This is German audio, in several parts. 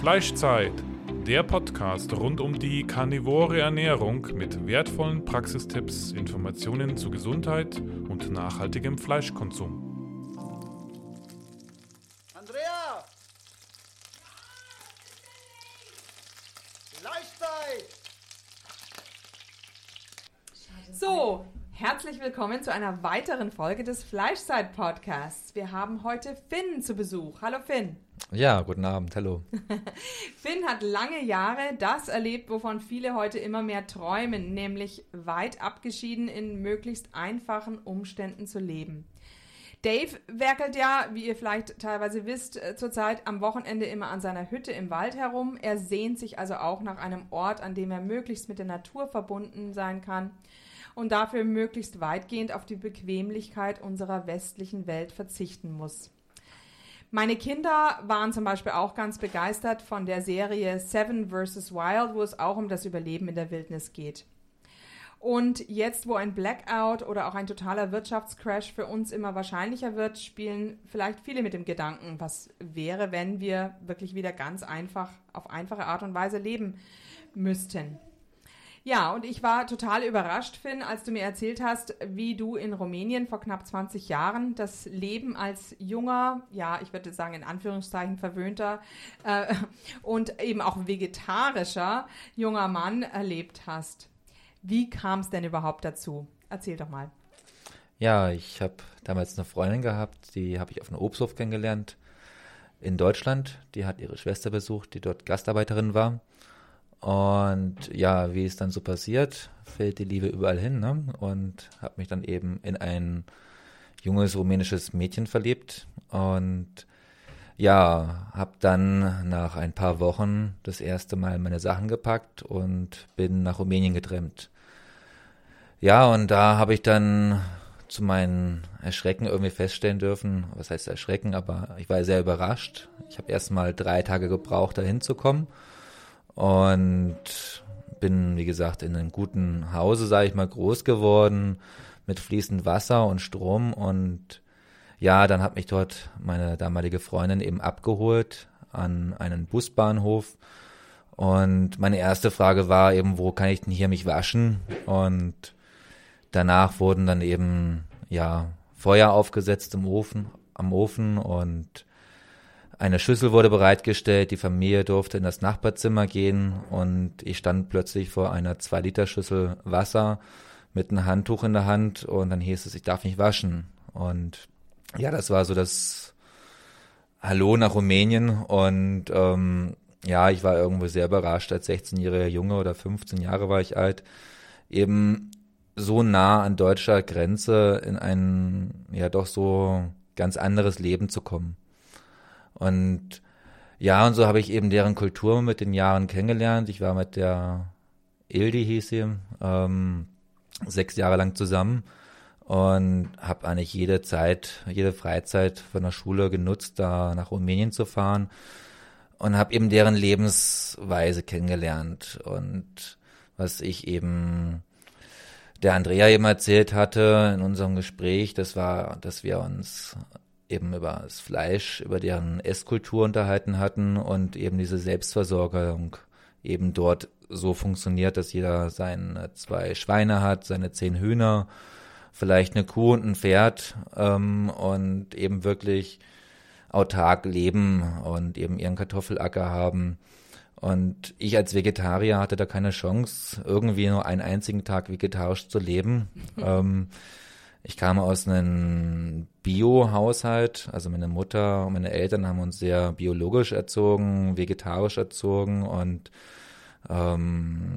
Fleischzeit, der Podcast rund um die karnivore Ernährung mit wertvollen Praxistipps, Informationen zu Gesundheit und nachhaltigem Fleischkonsum. Andrea! Fleischzeit! So, herzlich willkommen zu einer weiteren Folge des Fleischzeit Podcasts. Wir haben heute Finn zu Besuch. Hallo Finn. Ja, guten Abend, hallo. Finn hat lange Jahre das erlebt, wovon viele heute immer mehr träumen, nämlich weit abgeschieden in möglichst einfachen Umständen zu leben. Dave werkelt ja, wie ihr vielleicht teilweise wisst, äh, zurzeit am Wochenende immer an seiner Hütte im Wald herum. Er sehnt sich also auch nach einem Ort, an dem er möglichst mit der Natur verbunden sein kann und dafür möglichst weitgehend auf die Bequemlichkeit unserer westlichen Welt verzichten muss. Meine Kinder waren zum Beispiel auch ganz begeistert von der Serie Seven vs. Wild, wo es auch um das Überleben in der Wildnis geht. Und jetzt, wo ein Blackout oder auch ein totaler Wirtschaftscrash für uns immer wahrscheinlicher wird, spielen vielleicht viele mit dem Gedanken, was wäre, wenn wir wirklich wieder ganz einfach auf einfache Art und Weise leben müssten. Ja, und ich war total überrascht, Finn, als du mir erzählt hast, wie du in Rumänien vor knapp 20 Jahren das Leben als junger, ja, ich würde sagen in Anführungszeichen verwöhnter äh, und eben auch vegetarischer junger Mann erlebt hast. Wie kam es denn überhaupt dazu? Erzähl doch mal. Ja, ich habe damals eine Freundin gehabt, die habe ich auf einem Obsthof kennengelernt in Deutschland. Die hat ihre Schwester besucht, die dort Gastarbeiterin war. Und ja, wie es dann so passiert, fällt die Liebe überall hin ne? und habe mich dann eben in ein junges rumänisches Mädchen verliebt und ja, habe dann nach ein paar Wochen das erste Mal meine Sachen gepackt und bin nach Rumänien getrennt. Ja, und da habe ich dann zu meinen Erschrecken irgendwie feststellen dürfen, was heißt Erschrecken, aber ich war sehr überrascht. Ich habe erst mal drei Tage gebraucht, da hinzukommen und bin, wie gesagt, in einem guten Hause, sage ich mal, groß geworden mit fließend Wasser und Strom. Und ja, dann hat mich dort meine damalige Freundin eben abgeholt an einen Busbahnhof. Und meine erste Frage war eben, wo kann ich denn hier mich waschen? Und danach wurden dann eben, ja, Feuer aufgesetzt im Ofen, am Ofen und eine Schüssel wurde bereitgestellt, die Familie durfte in das Nachbarzimmer gehen und ich stand plötzlich vor einer zwei Liter Schüssel Wasser mit einem Handtuch in der Hand und dann hieß es, ich darf nicht waschen. Und ja, das war so das Hallo nach Rumänien und ähm, ja, ich war irgendwo sehr überrascht als 16-jähriger Junge oder 15 Jahre war ich alt, eben so nah an deutscher Grenze in ein ja doch so ganz anderes Leben zu kommen. Und ja, und so habe ich eben deren Kultur mit den Jahren kennengelernt. Ich war mit der Ildi, hieß sie, ähm, sechs Jahre lang zusammen und habe eigentlich jede Zeit, jede Freizeit von der Schule genutzt, da nach Rumänien zu fahren und habe eben deren Lebensweise kennengelernt und was ich eben der Andrea eben erzählt hatte in unserem Gespräch, das war, dass wir uns eben über das Fleisch, über deren Esskultur unterhalten hatten und eben diese Selbstversorgung eben dort so funktioniert, dass jeder seine zwei Schweine hat, seine zehn Hühner, vielleicht eine Kuh und ein Pferd ähm, und eben wirklich autark leben und eben ihren Kartoffelacker haben. Und ich als Vegetarier hatte da keine Chance, irgendwie nur einen einzigen Tag vegetarisch zu leben. ähm, ich kam aus einem Bio-Haushalt, also meine Mutter und meine Eltern haben uns sehr biologisch erzogen, vegetarisch erzogen und ähm,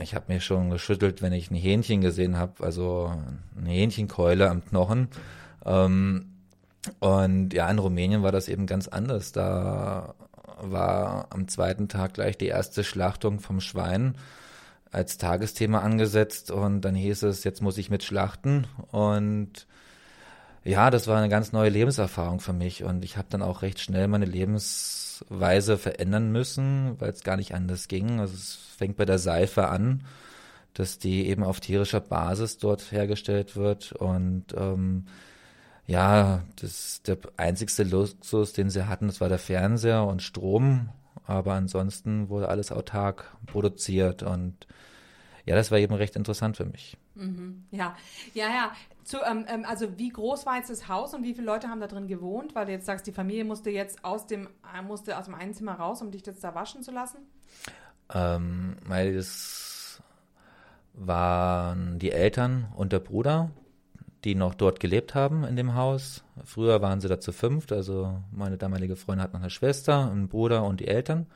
ich habe mich schon geschüttelt, wenn ich ein Hähnchen gesehen habe, also eine Hähnchenkeule am Knochen. Ähm, und ja, in Rumänien war das eben ganz anders. Da war am zweiten Tag gleich die erste Schlachtung vom Schwein als Tagesthema angesetzt und dann hieß es, jetzt muss ich mit schlachten und ja, das war eine ganz neue Lebenserfahrung für mich. Und ich habe dann auch recht schnell meine Lebensweise verändern müssen, weil es gar nicht anders ging. Also es fängt bei der Seife an, dass die eben auf tierischer Basis dort hergestellt wird. Und ähm, ja, das der einzigste Luxus, den sie hatten, das war der Fernseher und Strom aber ansonsten wurde alles autark produziert und ja, das war eben recht interessant für mich. Mhm. Ja, ja, ja. Zu, ähm, ähm, also wie groß war jetzt das Haus und wie viele Leute haben da drin gewohnt? Weil du jetzt sagst, die Familie musste jetzt aus dem, äh, musste aus dem einen Zimmer raus, um dich jetzt da waschen zu lassen? Ähm, weil das waren die Eltern und der Bruder, die noch dort gelebt haben in dem Haus. Früher waren sie da zu fünft, also meine damalige Freundin hat noch eine Schwester, einen Bruder und die Eltern.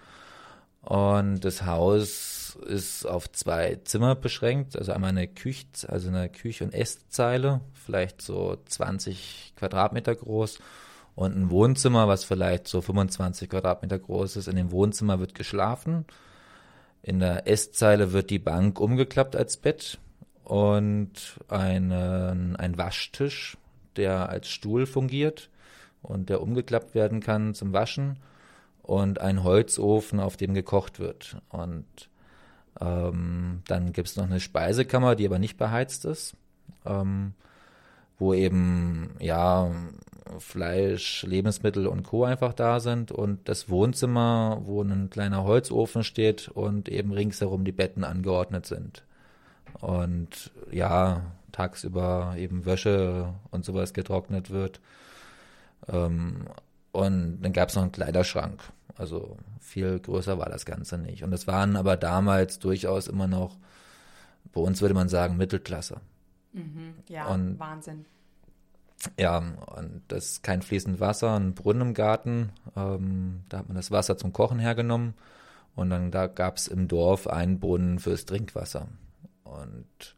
Und das Haus ist auf zwei Zimmer beschränkt, also einmal eine Küche, also eine Küche- und Esszeile, vielleicht so 20 Quadratmeter groß und ein Wohnzimmer, was vielleicht so 25 Quadratmeter groß ist. In dem Wohnzimmer wird geschlafen. In der Esszeile wird die Bank umgeklappt als Bett und einen, ein Waschtisch, der als Stuhl fungiert und der umgeklappt werden kann zum Waschen und ein Holzofen, auf dem gekocht wird. Und ähm, dann gibt es noch eine Speisekammer, die aber nicht beheizt ist, ähm, wo eben ja Fleisch, Lebensmittel und Co. einfach da sind und das Wohnzimmer, wo ein kleiner Holzofen steht und eben ringsherum die Betten angeordnet sind. Und ja, tagsüber eben Wäsche und sowas getrocknet wird. Ähm, und dann gab es noch einen Kleiderschrank. Also viel größer war das Ganze nicht. Und es waren aber damals durchaus immer noch, bei uns würde man sagen, Mittelklasse. Mhm, ja, Und- Wahnsinn. Ja, und das ist kein fließend Wasser, ein Brunnen im Garten. Ähm, da hat man das Wasser zum Kochen hergenommen. Und dann da gab es im Dorf einen Brunnen fürs Trinkwasser. Und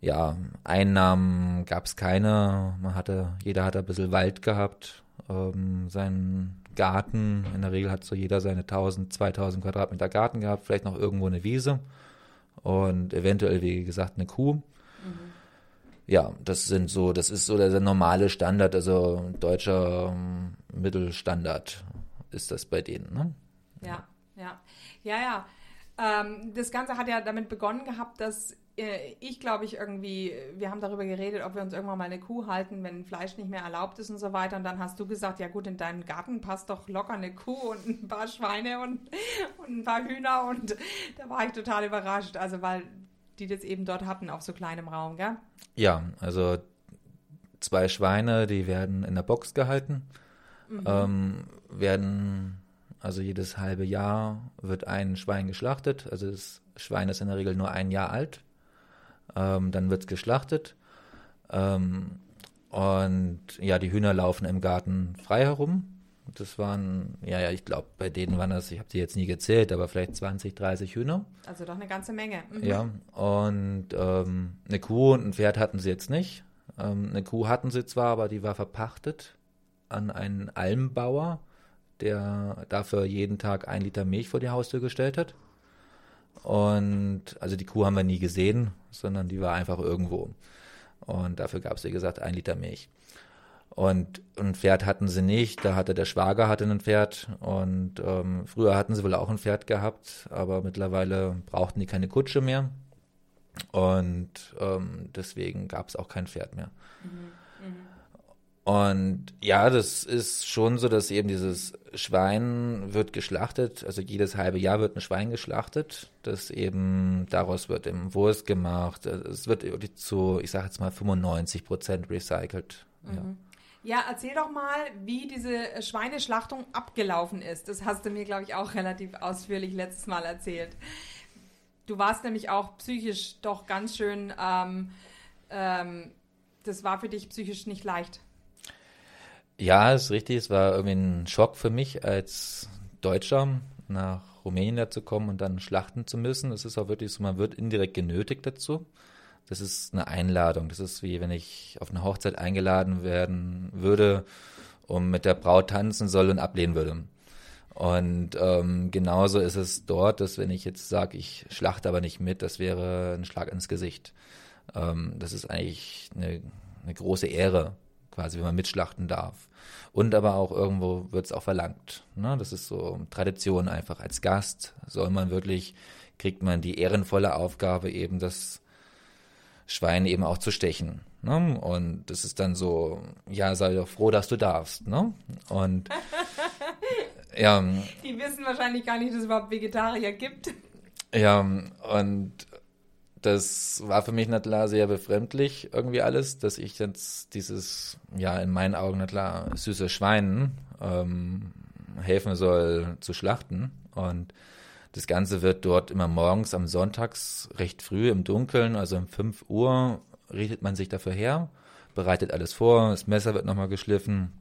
ja, Einnahmen gab es keine. Man hatte, jeder hatte ein bisschen Wald gehabt, ähm, seinen Garten. In der Regel hat so jeder seine 1000, 2000 Quadratmeter Garten gehabt, vielleicht noch irgendwo eine Wiese und eventuell, wie gesagt, eine Kuh. Ja, das sind so, das ist so der, der normale Standard, also deutscher ähm, Mittelstandard ist das bei denen, ne? Ja, ja. Ja, ja. Ähm, das Ganze hat ja damit begonnen gehabt, dass äh, ich glaube ich irgendwie, wir haben darüber geredet, ob wir uns irgendwann mal eine Kuh halten, wenn Fleisch nicht mehr erlaubt ist und so weiter. Und dann hast du gesagt, ja gut, in deinen Garten passt doch locker eine Kuh und ein paar Schweine und, und ein paar Hühner. Und da war ich total überrascht. Also weil die das eben dort hatten auf so kleinem Raum, gell? Ja, also zwei Schweine, die werden in der Box gehalten, ähm, werden, also jedes halbe Jahr wird ein Schwein geschlachtet. Also das Schwein ist in der Regel nur ein Jahr alt. Ähm, dann wird es geschlachtet. Ähm, und ja, die Hühner laufen im Garten frei herum. Das waren, ja, ja, ich glaube, bei denen waren das, ich habe die jetzt nie gezählt, aber vielleicht 20, 30 Hühner. Also doch eine ganze Menge. Mhm. Ja, und ähm, eine Kuh und ein Pferd hatten sie jetzt nicht. Ähm, eine Kuh hatten sie zwar, aber die war verpachtet an einen Almbauer, der dafür jeden Tag ein Liter Milch vor die Haustür gestellt hat. Und also die Kuh haben wir nie gesehen, sondern die war einfach irgendwo. Und dafür gab es, wie gesagt, ein Liter Milch. Und ein Pferd hatten sie nicht, da hatte der Schwager hatte ein Pferd und ähm, früher hatten sie wohl auch ein Pferd gehabt, aber mittlerweile brauchten die keine Kutsche mehr und ähm, deswegen gab es auch kein Pferd mehr. Und ja, das ist schon so, dass eben dieses Schwein wird geschlachtet, also jedes halbe Jahr wird ein Schwein geschlachtet, das eben, daraus wird eben Wurst gemacht, es wird zu, ich sage jetzt mal 95 Prozent recycelt. Ja. Ja, erzähl doch mal, wie diese Schweineschlachtung abgelaufen ist. Das hast du mir, glaube ich, auch relativ ausführlich letztes Mal erzählt. Du warst nämlich auch psychisch doch ganz schön, ähm, ähm, das war für dich psychisch nicht leicht. Ja, ist richtig. Es war irgendwie ein Schock für mich als Deutscher nach Rumänien da zu kommen und dann schlachten zu müssen. Es ist auch wirklich so, man wird indirekt genötigt dazu. Das ist eine Einladung. Das ist wie wenn ich auf eine Hochzeit eingeladen werden würde und mit der Braut tanzen soll und ablehnen würde. Und ähm, genauso ist es dort, dass wenn ich jetzt sage, ich schlachte aber nicht mit, das wäre ein Schlag ins Gesicht. Ähm, das ist eigentlich eine, eine große Ehre, quasi, wenn man mitschlachten darf. Und aber auch irgendwo wird es auch verlangt. Ne? Das ist so Tradition einfach. Als Gast soll man wirklich, kriegt man die ehrenvolle Aufgabe eben das Schwein eben auch zu stechen. Ne? Und das ist dann so, ja, sei doch froh, dass du darfst. Ne? Und ja, Die wissen wahrscheinlich gar nicht, dass es überhaupt Vegetarier gibt. ja, und das war für mich na klar sehr befremdlich irgendwie alles, dass ich jetzt dieses, ja, in meinen Augen na klar süße Schwein ähm, helfen soll zu schlachten. Und das Ganze wird dort immer morgens am Sonntags recht früh im Dunkeln, also um 5 Uhr, richtet man sich dafür her, bereitet alles vor, das Messer wird nochmal geschliffen,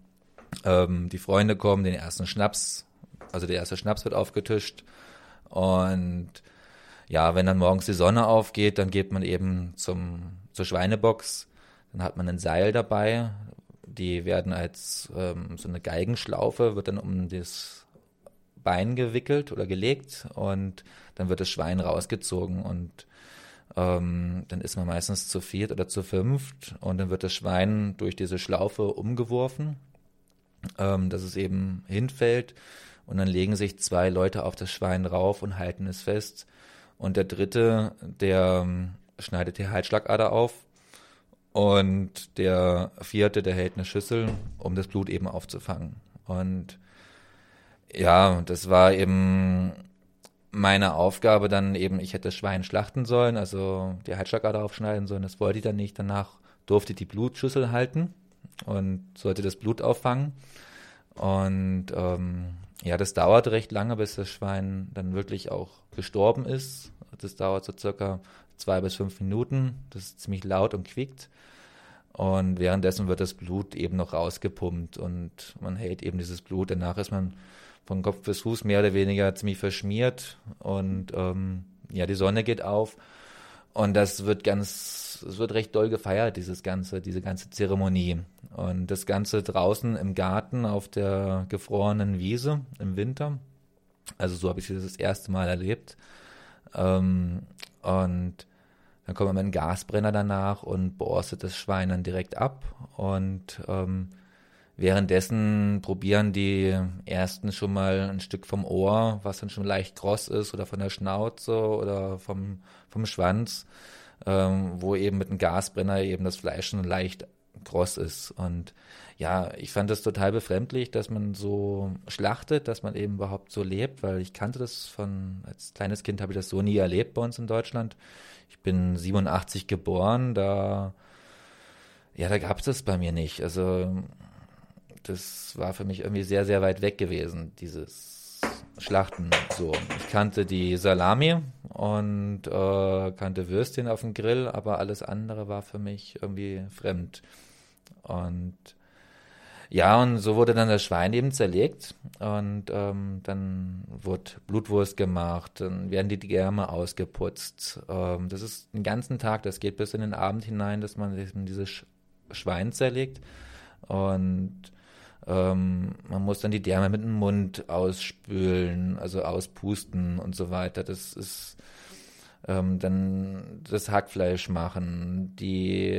ähm, die Freunde kommen, den ersten Schnaps, also der erste Schnaps wird aufgetischt und ja, wenn dann morgens die Sonne aufgeht, dann geht man eben zum, zur Schweinebox, dann hat man ein Seil dabei, die werden als ähm, so eine Geigenschlaufe, wird dann um das Bein gewickelt oder gelegt und dann wird das Schwein rausgezogen und ähm, dann ist man meistens zu viert oder zu fünft und dann wird das Schwein durch diese Schlaufe umgeworfen, ähm, dass es eben hinfällt. Und dann legen sich zwei Leute auf das Schwein rauf und halten es fest und der dritte, der ähm, schneidet die Halsschlagader auf und der vierte, der hält eine Schüssel, um das Blut eben aufzufangen. Und ja, das war eben meine Aufgabe dann eben, ich hätte das Schwein schlachten sollen, also die Halsschlagader aufschneiden sollen, das wollte ich dann nicht. Danach durfte ich die Blutschüssel halten und sollte das Blut auffangen. Und ähm, ja, das dauert recht lange, bis das Schwein dann wirklich auch gestorben ist. Das dauert so circa zwei bis fünf Minuten. Das ist ziemlich laut und quiekt. Und währenddessen wird das Blut eben noch rausgepumpt und man hält eben dieses Blut. Danach ist man von Kopf bis Fuß mehr oder weniger ziemlich verschmiert und ähm, ja, die Sonne geht auf und das wird ganz, es wird recht doll gefeiert, dieses ganze, diese ganze Zeremonie. Und das Ganze draußen im Garten auf der gefrorenen Wiese im Winter. Also so habe ich das das erste Mal erlebt. Ähm, und dann kommt man mit einem Gasbrenner danach und borstet das Schwein dann direkt ab. Und ähm, Währenddessen probieren die ersten schon mal ein Stück vom Ohr, was dann schon leicht kross ist, oder von der Schnauze oder vom, vom Schwanz, ähm, wo eben mit einem Gasbrenner eben das Fleisch schon leicht kross ist. Und ja, ich fand das total befremdlich, dass man so schlachtet, dass man eben überhaupt so lebt, weil ich kannte das von, als kleines Kind habe ich das so nie erlebt bei uns in Deutschland. Ich bin 87 geboren, da, ja, da gab es das bei mir nicht. Also das war für mich irgendwie sehr, sehr weit weg gewesen, dieses Schlachten. So, ich kannte die Salami und äh, kannte Würstchen auf dem Grill, aber alles andere war für mich irgendwie fremd. Und ja, und so wurde dann das Schwein eben zerlegt und ähm, dann wurde Blutwurst gemacht, dann werden die Gärme ausgeputzt. Ähm, das ist den ganzen Tag, das geht bis in den Abend hinein, dass man dieses Schwein zerlegt. Und ähm, man muss dann die Därme mit dem Mund ausspülen, also auspusten und so weiter. Das ist ähm, dann das Hackfleisch machen, die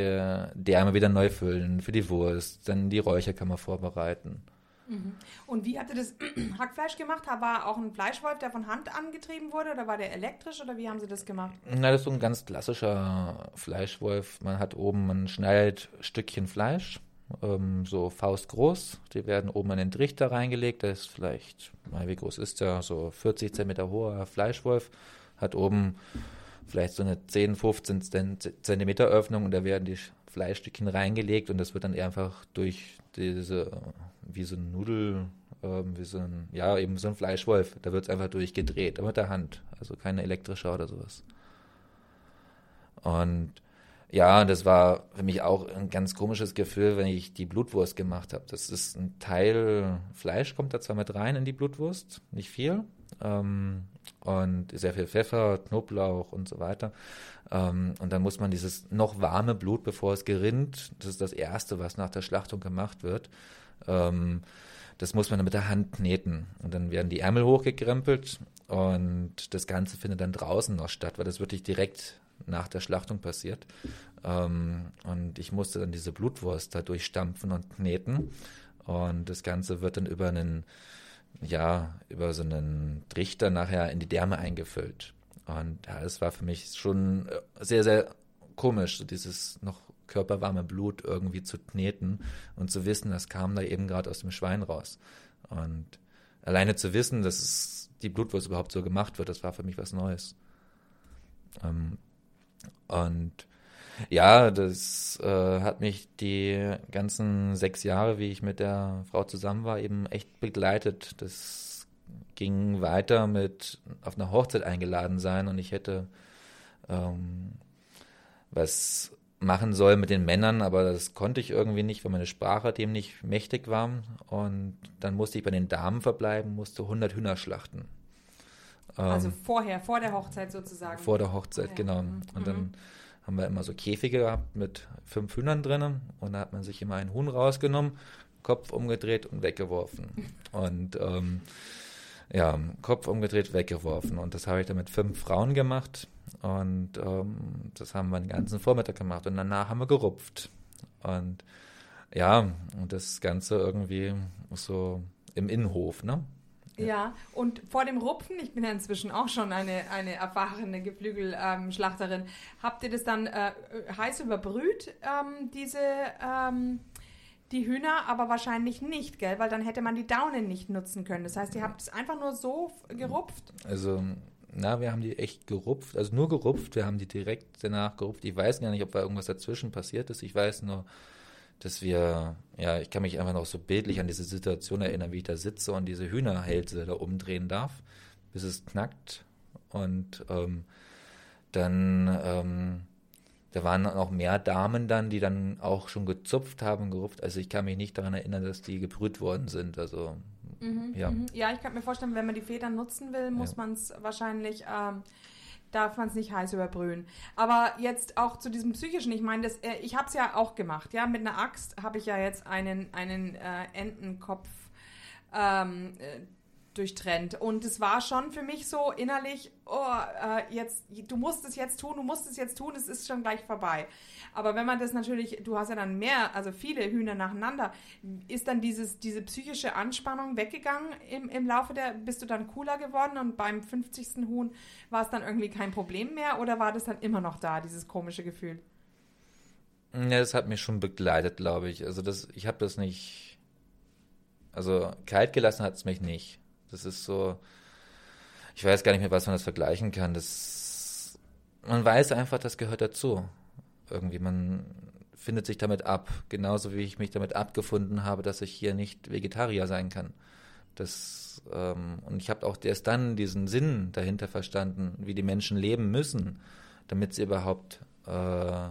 Därme wieder neu füllen für die Wurst, dann die Räucherkammer vorbereiten. Mhm. Und wie habt ihr das Hackfleisch gemacht? War auch ein Fleischwolf, der von Hand angetrieben wurde oder war der elektrisch oder wie haben sie das gemacht? Na, das ist so ein ganz klassischer Fleischwolf. Man hat oben, man schneidet Stückchen Fleisch ähm, so faustgroß. Die werden oben in den Trichter reingelegt. Der ist vielleicht, wie groß ist der? So 40 cm hoher Fleischwolf. Hat oben vielleicht so eine 10, 15 Zentimeter Öffnung und da werden die Fleischstückchen reingelegt und das wird dann einfach durch diese, wie so ein Nudel, ähm, wie so ein, ja, eben so ein Fleischwolf, da wird es einfach durchgedreht, aber mit der Hand, also keine elektrische oder sowas. Und ja, das war für mich auch ein ganz komisches Gefühl, wenn ich die Blutwurst gemacht habe. Das ist ein Teil Fleisch, kommt da zwar mit rein in die Blutwurst, nicht viel. Ähm, und sehr viel Pfeffer, Knoblauch und so weiter. Ähm, und dann muss man dieses noch warme Blut, bevor es gerinnt, das ist das Erste, was nach der Schlachtung gemacht wird, ähm, das muss man mit der Hand kneten. Und dann werden die Ärmel hochgekrempelt und das Ganze findet dann draußen noch statt, weil das wirklich direkt nach der Schlachtung passiert. Ähm, und ich musste dann diese Blutwurst da durchstampfen und kneten. Und das Ganze wird dann über einen, ja, über so einen Trichter nachher in die Därme eingefüllt. Und ja, das war für mich schon äh, sehr, sehr komisch, so dieses noch körperwarme Blut irgendwie zu kneten und zu wissen, das kam da eben gerade aus dem Schwein raus. Und alleine zu wissen, dass die Blutwurst überhaupt so gemacht wird, das war für mich was Neues. Ähm, und ja, das äh, hat mich die ganzen sechs Jahre, wie ich mit der Frau zusammen war, eben echt begleitet. Das ging weiter mit auf einer Hochzeit eingeladen sein und ich hätte ähm, was machen sollen mit den Männern, aber das konnte ich irgendwie nicht, weil meine Sprache dem nicht mächtig war. Und dann musste ich bei den Damen verbleiben, musste 100 Hühner schlachten. Also ähm, vorher, vor der Hochzeit sozusagen. Vor der Hochzeit, ja. genau. Mhm. Und dann mhm. haben wir immer so Käfige gehabt mit fünf Hühnern drinnen und da hat man sich immer einen Huhn rausgenommen, Kopf umgedreht und weggeworfen. und ähm, ja, Kopf umgedreht, weggeworfen. Und das habe ich dann mit fünf Frauen gemacht. Und ähm, das haben wir den ganzen Vormittag gemacht. Und danach haben wir gerupft. Und ja, und das Ganze irgendwie so im Innenhof, ne? Ja, und vor dem Rupfen, ich bin ja inzwischen auch schon eine, eine erfahrene Geflügelschlachterin, ähm, habt ihr das dann äh, heiß überbrüht, ähm, diese, ähm, die Hühner, aber wahrscheinlich nicht, gell? Weil dann hätte man die Daunen nicht nutzen können. Das heißt, ihr habt es einfach nur so gerupft? Also, na, wir haben die echt gerupft, also nur gerupft, wir haben die direkt danach gerupft. Ich weiß gar nicht, ob da irgendwas dazwischen passiert ist. Ich weiß nur, dass wir, ja, ich kann mich einfach noch so bildlich an diese Situation erinnern, wie ich da sitze und diese Hühnerhälse da umdrehen darf, bis es knackt. Und ähm, dann, ähm, da waren noch mehr Damen dann, die dann auch schon gezupft haben, gerupft. Also ich kann mich nicht daran erinnern, dass die gebrüht worden sind. Also mhm, ja. Mhm. Ja, ich kann mir vorstellen, wenn man die Federn nutzen will, muss ja. man es wahrscheinlich ähm, darf man es nicht heiß überbrühen. Aber jetzt auch zu diesem psychischen, ich meine, äh, ich habe es ja auch gemacht, ja, mit einer Axt habe ich ja jetzt einen, einen äh, Entenkopf ähm, äh, durchtrennt. Und es war schon für mich so innerlich, oh, äh, jetzt, du musst es jetzt tun, du musst es jetzt tun, es ist schon gleich vorbei. Aber wenn man das natürlich, du hast ja dann mehr, also viele Hühner nacheinander, ist dann dieses, diese psychische Anspannung weggegangen im, im Laufe der, bist du dann cooler geworden und beim 50. Huhn war es dann irgendwie kein Problem mehr oder war das dann immer noch da, dieses komische Gefühl? Ja, das hat mich schon begleitet, glaube ich. Also das, ich habe das nicht, also kalt gelassen hat es mich nicht. Das ist so, ich weiß gar nicht mehr, was man das vergleichen kann. Das, man weiß einfach, das gehört dazu. Irgendwie, man findet sich damit ab. Genauso wie ich mich damit abgefunden habe, dass ich hier nicht Vegetarier sein kann. Das, ähm, und ich habe auch erst dann diesen Sinn dahinter verstanden, wie die Menschen leben müssen, damit sie überhaupt äh,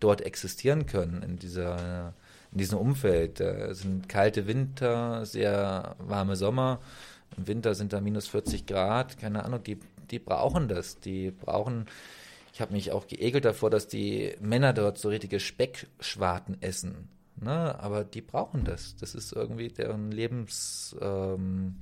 dort existieren können, in dieser in diesem Umfeld. Da sind kalte Winter, sehr warme Sommer im Winter sind da minus 40 Grad, keine Ahnung, die, die brauchen das. Die brauchen, ich habe mich auch geekelt davor, dass die Männer dort so richtige Speckschwarten essen. Ne? Aber die brauchen das. Das ist irgendwie deren Lebens. Ähm,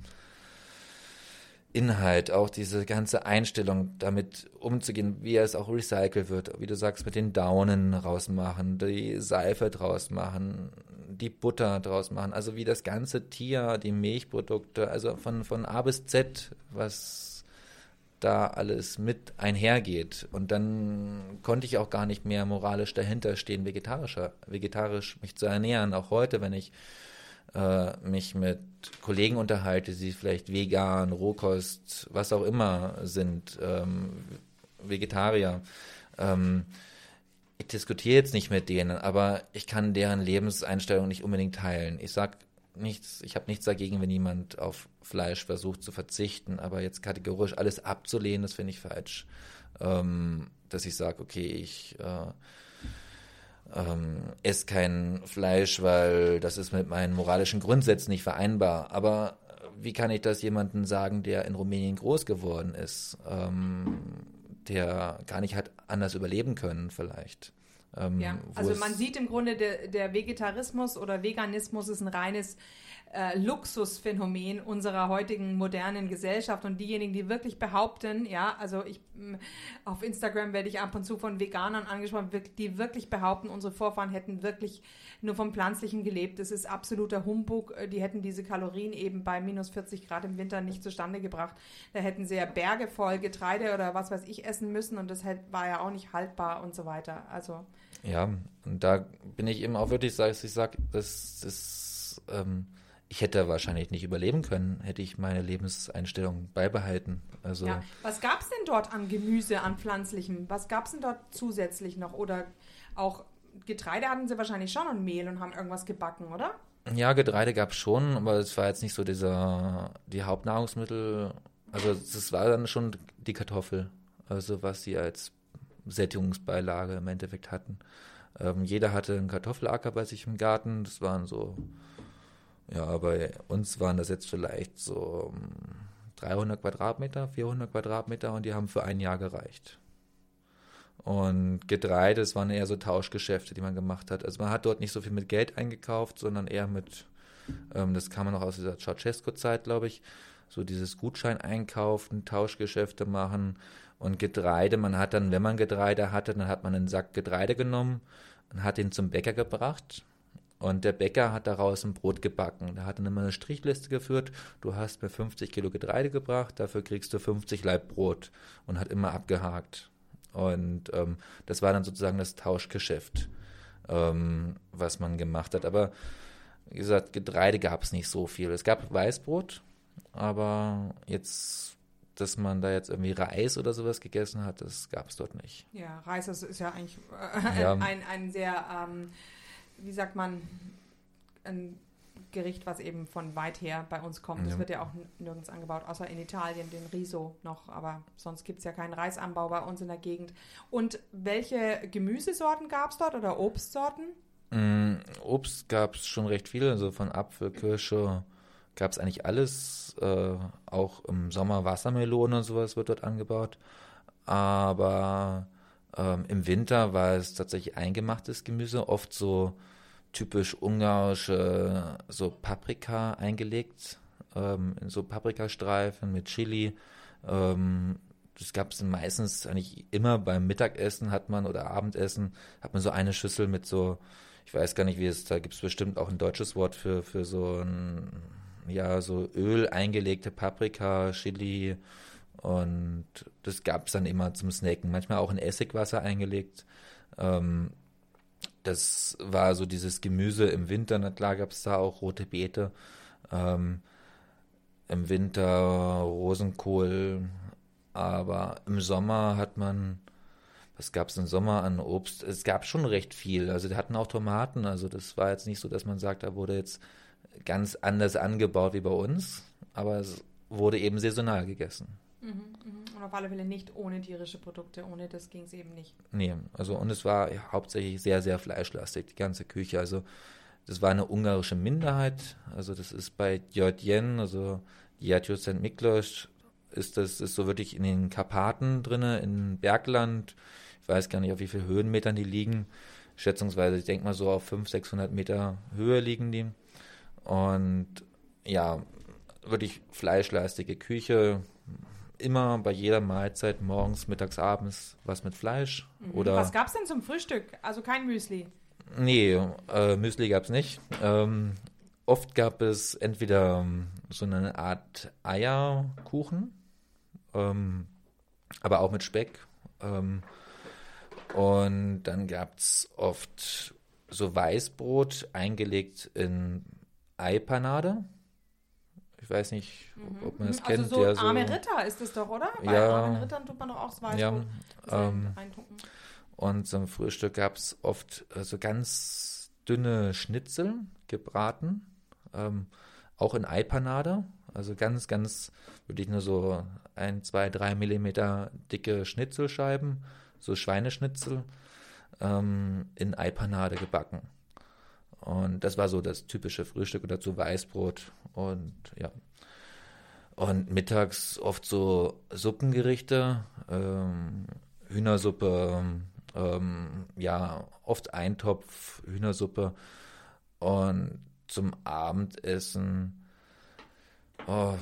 Inhalt, auch diese ganze Einstellung, damit umzugehen, wie es auch recycelt wird, wie du sagst, mit den Daunen rausmachen, die Seife draus machen, die Butter draus machen, also wie das ganze Tier, die Milchprodukte, also von, von A bis Z, was da alles mit einhergeht. Und dann konnte ich auch gar nicht mehr moralisch dahinter stehen, vegetarischer, vegetarisch mich zu ernähren. Auch heute, wenn ich äh, mich mit Kollegen unterhalte, die vielleicht vegan, Rohkost, was auch immer sind, ähm, Vegetarier. Ähm, ich diskutiere jetzt nicht mit denen, aber ich kann deren Lebenseinstellung nicht unbedingt teilen. Ich sag nichts, ich habe nichts dagegen, wenn jemand auf Fleisch versucht zu verzichten, aber jetzt kategorisch alles abzulehnen, das finde ich falsch. Ähm, dass ich sage, okay, ich äh, ähm, esse kein Fleisch, weil das ist mit meinen moralischen Grundsätzen nicht vereinbar. Aber wie kann ich das jemandem sagen, der in Rumänien groß geworden ist? Ähm, der gar nicht hat anders überleben können vielleicht. Ähm, ja, also man sieht im Grunde, der, der, Vegetarismus oder Veganismus ist ein reines äh, Luxusphänomen unserer heutigen modernen Gesellschaft und diejenigen, die wirklich behaupten, ja, also ich auf Instagram werde ich ab und zu von Veganern angesprochen, die wirklich behaupten, unsere Vorfahren hätten wirklich nur vom Pflanzlichen gelebt. Das ist absoluter Humbug. Äh, die hätten diese Kalorien eben bei minus 40 Grad im Winter nicht zustande gebracht. Da hätten sie ja Berge voll Getreide oder was weiß ich essen müssen und das war ja auch nicht haltbar und so weiter. Also. Ja, und da bin ich eben auch wirklich, dass ich sage, das ist, ähm, ich hätte wahrscheinlich nicht überleben können, hätte ich meine Lebenseinstellung beibehalten. Also Ja. Was gab es denn dort an Gemüse, an pflanzlichem? Was gab es denn dort zusätzlich noch? Oder auch Getreide hatten sie wahrscheinlich schon und Mehl und haben irgendwas gebacken, oder? Ja, Getreide gab es schon, aber es war jetzt nicht so dieser, die Hauptnahrungsmittel. Also es war dann schon die Kartoffel, also was sie als Sättigungsbeilage im Endeffekt hatten. Ähm, jeder hatte einen Kartoffelacker bei sich im Garten. Das waren so, ja, bei uns waren das jetzt vielleicht so ähm, 300 Quadratmeter, 400 Quadratmeter und die haben für ein Jahr gereicht. Und Getreide, das waren eher so Tauschgeschäfte, die man gemacht hat. Also man hat dort nicht so viel mit Geld eingekauft, sondern eher mit, ähm, das kam man noch aus dieser Ceausescu-Zeit, glaube ich, so dieses Gutschein einkaufen, Tauschgeschäfte machen und Getreide. Man hat dann, wenn man Getreide hatte, dann hat man einen Sack Getreide genommen und hat ihn zum Bäcker gebracht. Und der Bäcker hat daraus ein Brot gebacken. Da hat dann immer eine Strichliste geführt. Du hast mir 50 Kilo Getreide gebracht, dafür kriegst du 50 Laib Brot. Und hat immer abgehakt. Und ähm, das war dann sozusagen das Tauschgeschäft, ähm, was man gemacht hat. Aber wie gesagt, Getreide gab es nicht so viel. Es gab Weißbrot, aber jetzt, dass man da jetzt irgendwie Reis oder sowas gegessen hat, das gab es dort nicht. Ja, Reis ist ja eigentlich äh, Ja. ein, ein sehr, ähm, wie sagt man, ein Gericht, was eben von weit her bei uns kommt. Das Ja. wird ja auch nirgends angebaut, außer in Italien, den Riso noch. Aber sonst gibt es ja keinen Reisanbau bei uns in der Gegend. Und welche Gemüsesorten gab es dort oder Obstsorten? Mm, Obst gab es schon recht viel, also von Apfel, Kirsche gab es eigentlich alles. Äh, auch im Sommer Wassermelone und sowas wird dort angebaut. Aber ähm, im Winter war es tatsächlich eingemachtes Gemüse, oft so typisch ungarische, so Paprika eingelegt, ähm, in so Paprikastreifen mit Chili. Ähm, das gab es meistens eigentlich immer beim Mittagessen hat man oder Abendessen hat man so eine Schüssel mit so, ich weiß gar nicht, wie es, da gibt es bestimmt auch ein deutsches Wort für, für so ein, ja, so Öl eingelegte Paprika, Chili und das gab es dann immer zum Snacken. Manchmal auch in Essigwasser eingelegt. Ähm, das war so dieses Gemüse im Winter, na klar gab es da auch rote Beete. Ähm, Im Winter Rosenkohl, aber im Sommer hat man, was gab es im Sommer an Obst? Es gab schon recht viel. Also die hatten auch Tomaten. Also das war jetzt nicht so, dass man sagt, da wurde jetzt ganz anders angebaut wie bei uns, aber es wurde eben saisonal gegessen. Und auf alle Fälle nicht ohne tierische Produkte. Ohne das ging es eben nicht. Nee, also und es war hauptsächlich sehr, sehr fleischlastig, die ganze Küche. Also das war eine ungarische Minderheit. Also das ist bei Djordjen, also Diatio St. Miklos, ist das ist so wirklich in den Karpaten drinne, in Bergland. Ich weiß gar nicht, auf wie viel Höhenmetern die liegen. Schätzungsweise, ich denke mal so auf 500, 600 Meter Höhe liegen die. Und ja, wirklich fleischlastige Küche. Immer bei jeder Mahlzeit, morgens, mittags, abends, was mit Fleisch. Oder Was gab es denn zum Frühstück? Also kein Müsli. Nee, äh, Müsli gab es nicht. Ähm, oft gab es entweder ähm, so eine Art Eierkuchen, ähm, aber auch mit Speck. Ähm, und dann gab es oft so Weißbrot eingelegt in Eipanade. Ich weiß nicht, ob man das also kennt. so ja, so, arme Ritter ist es doch, oder? Bei Ja. armen Rittern tut man doch auch das Weißbrot Ja, ähm. Und zum Frühstück gab es oft äh, so ganz dünne Schnitzel gebraten, ähm, auch in Eipanade. Also ganz, ganz wirklich nur so ein, zwei, drei Millimeter dicke Schnitzelscheiben, so Schweineschnitzel ähm, in Eipanade gebacken. Und das war so das typische Frühstück und dazu Weißbrot und ja. Und mittags oft so Suppengerichte, ähm, Hühnersuppe, ähm, ja, oft Eintopf, Hühnersuppe. Und zum Abendessen oh,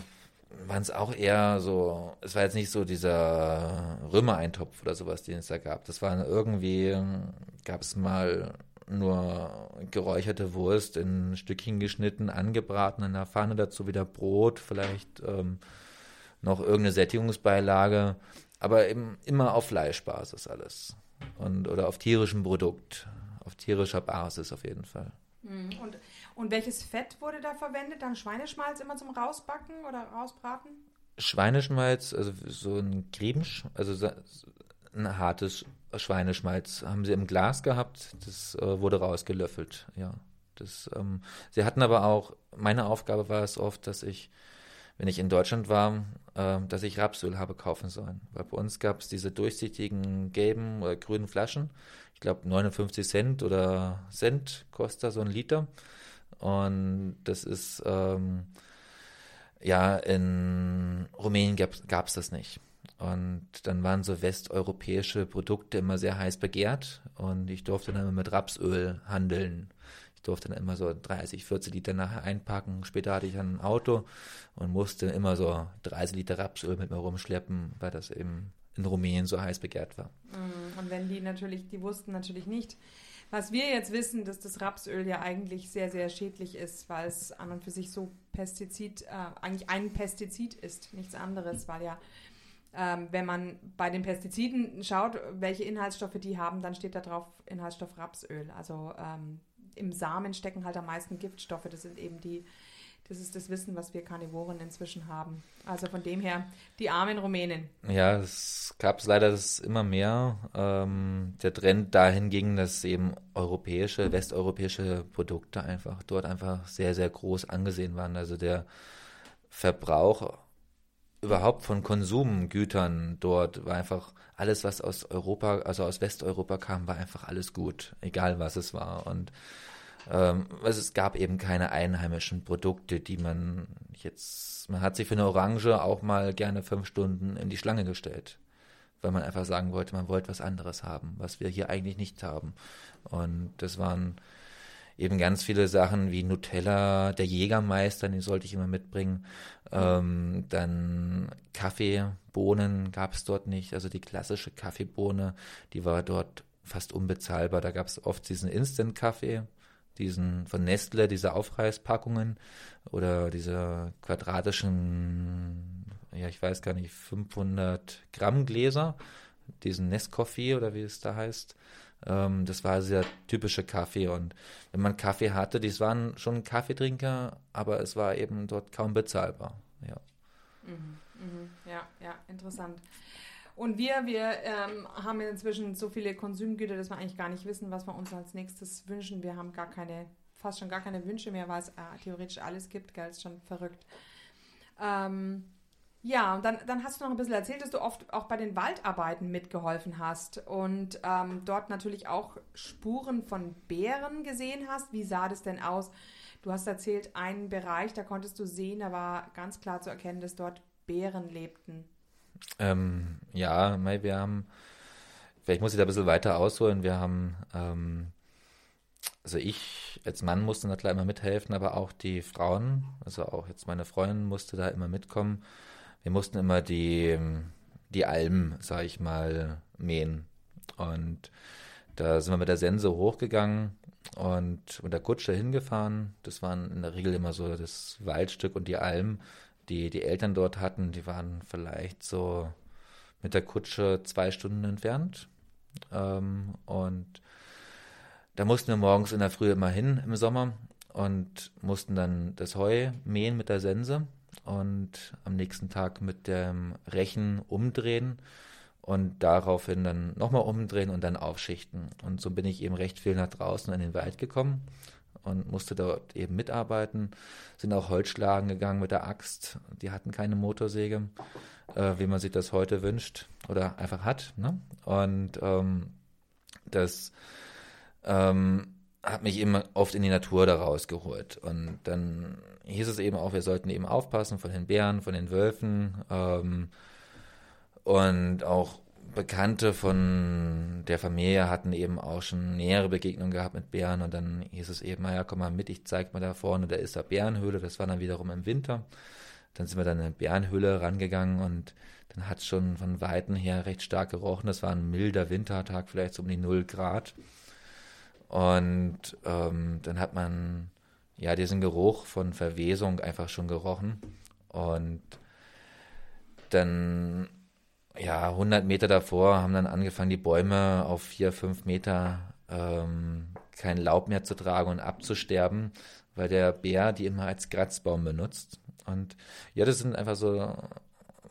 waren es auch eher so, es war jetzt nicht so dieser Römer-Eintopf oder sowas, den es da gab. Das war irgendwie, gab es mal nur geräucherte Wurst in Stückchen geschnitten, angebraten in der Pfanne, dazu wieder Brot, vielleicht ähm, noch irgendeine Sättigungsbeilage, aber eben immer auf Fleischbasis alles. Und, oder auf tierischem Produkt, auf tierischer Basis auf jeden Fall. Mhm. Und, Und welches Fett wurde da verwendet? Dann Schweineschmalz immer zum Rausbacken oder rausbraten? Schweineschmalz, also so ein Griebensch, also so ein hartes Schweineschmalz haben sie im Glas gehabt. Das äh, wurde rausgelöffelt, ja. Das, ähm, sie hatten aber auch, meine Aufgabe war es oft, dass ich, wenn ich in Deutschland war, äh, dass ich Rapsöl habe kaufen sollen. Weil bei uns gab es diese durchsichtigen gelben oder grünen Flaschen. Ich glaube 59 Cent oder Cent kostet so ein Liter. Und das ist, ähm, ja, in Rumänien gab es das nicht. Und dann waren so westeuropäische Produkte immer sehr heiß begehrt und ich durfte dann immer mit Rapsöl handeln. Ich durfte dann immer so 30, 40 Liter nachher einpacken. Später hatte ich ein Auto und musste immer so 30 Liter Rapsöl mit mir rumschleppen, weil das eben in Rumänien so heiß begehrt war. Mm, und wenn die natürlich, die wussten natürlich nicht, was wir jetzt wissen, dass das Rapsöl ja eigentlich sehr, sehr schädlich ist, weil es an und für sich so Pestizid, äh, eigentlich ein Pestizid ist, nichts anderes, weil ja, ähm, wenn man bei den Pestiziden schaut, welche Inhaltsstoffe die haben, dann steht da drauf Inhaltsstoff Rapsöl. Also ähm, im Samen stecken halt am meisten Giftstoffe. Das sind eben die das ist das Wissen, was wir Karnivoren inzwischen haben. Also von dem her, die armen Rumänen. Ja, es gab leider das immer mehr. Ähm, der Trend dahin dass eben europäische, westeuropäische Produkte einfach dort einfach sehr, sehr groß angesehen waren. Also der Verbrauch überhaupt von Konsumgütern dort war einfach alles, was aus Europa, also aus Westeuropa kam, war einfach alles gut, egal was es war. Und ähm, also es gab eben keine einheimischen Produkte, die man jetzt, man hat sich für eine Orange auch mal gerne fünf Stunden in die Schlange gestellt, weil man einfach sagen wollte, man wollte was anderes haben, was wir hier eigentlich nicht haben. Und das waren eben ganz viele Sachen wie Nutella, der Jägermeister, den sollte ich immer mitbringen. Ähm, dann Kaffee, Bohnen gab es dort nicht, also die klassische Kaffeebohne, die war dort fast unbezahlbar. Da gab es oft diesen Instant-Kaffee, diesen von Nestle, diese Aufreißpackungen oder diese quadratischen, ja, ich weiß gar nicht, 500 Gramm Gläser, diesen Nescoffee oder wie es da heißt. Ähm, das war sehr typische Kaffee und wenn man Kaffee hatte, die waren schon Kaffeetrinker, aber es war eben dort kaum bezahlbar. Ja. Mhm, mh, ja, ja, interessant. Und wir, wir ähm, haben inzwischen so viele Konsumgüter, dass wir eigentlich gar nicht wissen, was wir uns als nächstes wünschen. Wir haben gar keine, fast schon gar keine Wünsche mehr, weil es äh, theoretisch alles gibt, gell, ist schon verrückt. Ähm, ja, und dann, dann hast du noch ein bisschen erzählt, dass du oft auch bei den Waldarbeiten mitgeholfen hast und ähm, dort natürlich auch Spuren von Bären gesehen hast. Wie sah das denn aus? Du hast erzählt, einen Bereich, da konntest du sehen, da war ganz klar zu erkennen, dass dort Bären lebten. Ähm, ja, wir haben, vielleicht muss ich da ein bisschen weiter ausholen. Wir haben, ähm, also ich als Mann musste da klar immer mithelfen, aber auch die Frauen, also auch jetzt meine Freundin musste da immer mitkommen. Wir mussten immer die, die Almen, sag ich mal, mähen. Und da sind wir mit der Sense hochgegangen und mit der Kutsche hingefahren. Das waren in der Regel immer so das Waldstück und die Almen die die Eltern dort hatten, die waren vielleicht so mit der Kutsche zwei Stunden entfernt. Ähm, und da mussten wir morgens in der Früh immer hin im Sommer und mussten dann das Heu mähen mit der Sense und am nächsten Tag mit dem Rechen umdrehen und daraufhin dann nochmal umdrehen und dann aufschichten. Und so bin ich eben recht viel nach draußen in den Wald gekommen und musste dort eben mitarbeiten. Sind auch Holzschlagen gegangen mit der Axt. Die hatten keine Motorsäge, äh, wie man sich das heute wünscht oder einfach hat. Ne? Und ähm, das ähm, hat mich eben oft in die Natur da rausgeholt. Und dann hieß es eben auch, wir sollten eben aufpassen von den Bären, von den Wölfen ähm, und auch Bekannte von der Familie hatten eben auch schon nähere Begegnungen gehabt mit Bären und dann hieß es eben, naja, komm mal mit, ich zeig mal da vorne, da ist da Bärenhöhle, das war dann wiederum im Winter. Dann sind wir dann in eine Bärenhöhle rangegangen und dann hat es schon von Weitem her recht stark gerochen. Das war ein milder Wintertag, vielleicht so um die 0 Grad. Und ähm, dann hat man ja diesen Geruch von Verwesung einfach schon gerochen. Und dann ja, 100 Meter davor haben dann angefangen, die Bäume auf 4, 5 Meter ähm, kein Laub mehr zu tragen und abzusterben. weil der Bär die immer als Kratzbaum benutzt. Und ja, das sind einfach so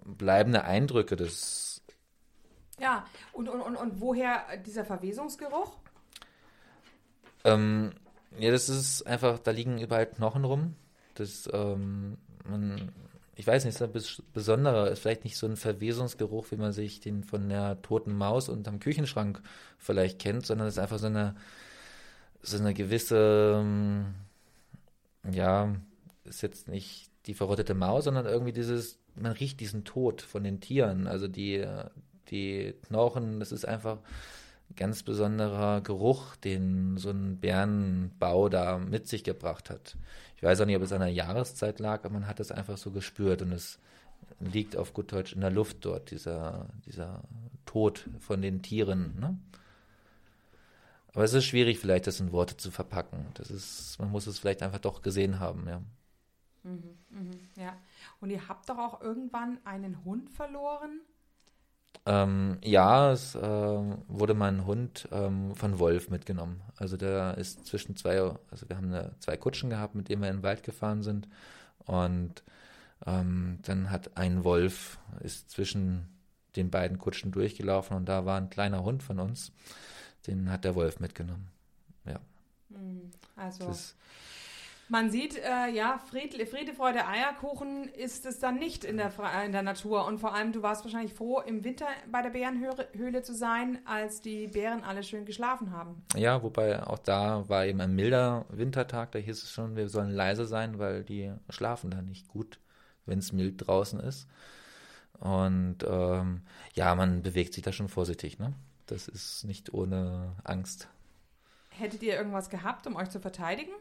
bleibende Eindrücke des. Ja, und, und, und, und woher dieser Verwesungsgeruch? Ähm, ja, das ist einfach, da liegen überall Knochen rum. Das, ähm, man, ich weiß nicht, ist ein besonderer, ist vielleicht nicht so ein Verwesungsgeruch, wie man sich den von der toten Maus unterm Küchenschrank vielleicht kennt, sondern es ist einfach so eine, so eine gewisse, ähm, ja, ist jetzt nicht die verrottete Maus, sondern irgendwie dieses, man riecht diesen Tod von den Tieren, also die, die Knochen, das ist einfach ein ganz besonderer Geruch, den so ein Bärenbau da mit sich gebracht hat. Ich weiß auch nicht, ob es an der Jahreszeit lag, aber man hat es einfach so gespürt und es liegt auf gut Deutsch in der Luft dort, dieser, dieser Tod von den Tieren. Ne? Aber es ist schwierig, vielleicht das in Worte zu verpacken. Das ist, man muss es vielleicht einfach doch gesehen haben, ja. Mhm, mhm, ja. Und ihr habt doch auch irgendwann einen Hund verloren? Ähm, ja, es äh, wurde mein Hund ähm, von Wolf mitgenommen. Also der ist zwischen zwei, also wir haben eine, zwei Kutschen gehabt, mit denen wir in den Wald gefahren sind. Und ähm, dann hat ein Wolf, ist zwischen den beiden Kutschen durchgelaufen und da war ein kleiner Hund von uns. Den hat der Wolf mitgenommen. Ja. Mhm. Also. Das, man sieht, äh, ja, Friede, Friede, Freude, Eierkuchen ist es dann nicht in der, in der Natur. Und vor allem, du warst wahrscheinlich froh, im Winter bei der Bärenhöhle zu sein, als die Bären alle schön geschlafen haben. Ja, wobei auch da war eben ein milder Wintertag. Da hieß es schon, wir sollen leise sein, weil die schlafen da nicht gut, wenn es mild draußen ist. Und ähm, ja, man bewegt sich da schon vorsichtig. Ne? Das ist nicht ohne Angst. Hättet ihr irgendwas gehabt, um euch zu verteidigen?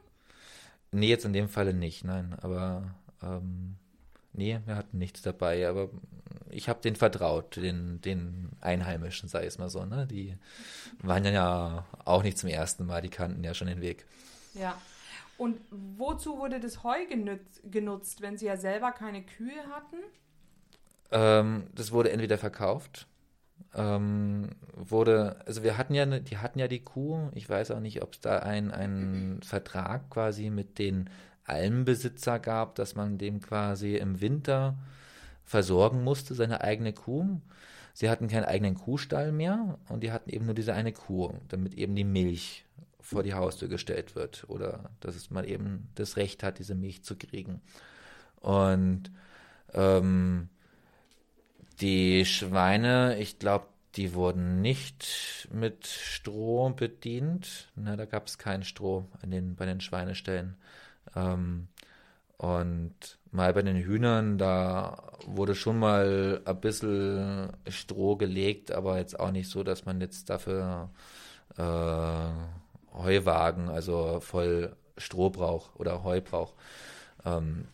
Nee, jetzt in dem Falle nicht, nein. Aber ähm, nee, wir hatten nichts dabei. Aber ich habe den vertraut, den, den Einheimischen, sei es mal so. Ne? Die waren ja auch nicht zum ersten Mal, die kannten ja schon den Weg. Ja. Und wozu wurde das Heu genutzt, genutzt wenn sie ja selber keine Kühe hatten? Ähm, das wurde entweder verkauft ähm, wurde, also wir hatten ja, ne, die hatten ja die Kuh. Ich weiß auch nicht, ob es da einen Vertrag quasi mit den Almbesitzer gab, dass man dem quasi im Winter versorgen musste, seine eigene Kuh. Sie hatten keinen eigenen Kuhstall mehr und die hatten eben nur diese eine Kuh, damit eben die Milch vor die Haustür gestellt wird oder dass man eben das Recht hat, diese Milch zu kriegen. Und ähm, die Schweine, ich glaube, die wurden nicht mit Stroh bedient. Na, da gab es kein Stroh in den, bei den Schweineställen. Ähm, und mal bei den Hühnern, da wurde schon mal ein bisschen Stroh gelegt, aber jetzt auch nicht so, dass man jetzt dafür äh, Heuwagen, also voll Stroh braucht oder Heu braucht. Ähm,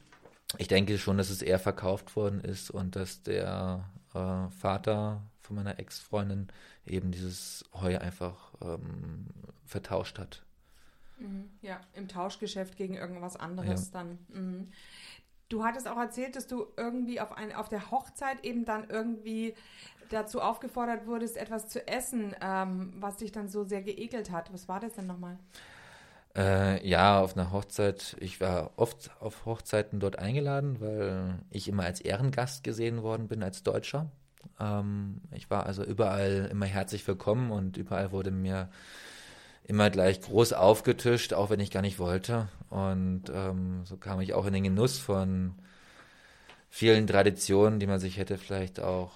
ich denke schon, dass es eher verkauft worden ist und dass der äh, Vater von meiner Ex-Freundin eben dieses Heu einfach ähm, vertauscht hat. Mhm, ja, im Tauschgeschäft gegen irgendwas anderes ja. dann. Mhm. Du hattest auch erzählt, dass du irgendwie auf, ein, auf der Hochzeit eben dann irgendwie dazu aufgefordert wurdest, etwas zu essen, ähm, was dich dann so sehr geekelt hat. Was war das denn nochmal? Äh, ja, auf einer Hochzeit. Ich war oft auf Hochzeiten dort eingeladen, weil ich immer als Ehrengast gesehen worden bin als Deutscher. Ähm, ich war also überall immer herzlich willkommen und überall wurde mir immer gleich groß aufgetischt, auch wenn ich gar nicht wollte. Und ähm, so kam ich auch in den Genuss von vielen Traditionen, die man sich hätte vielleicht auch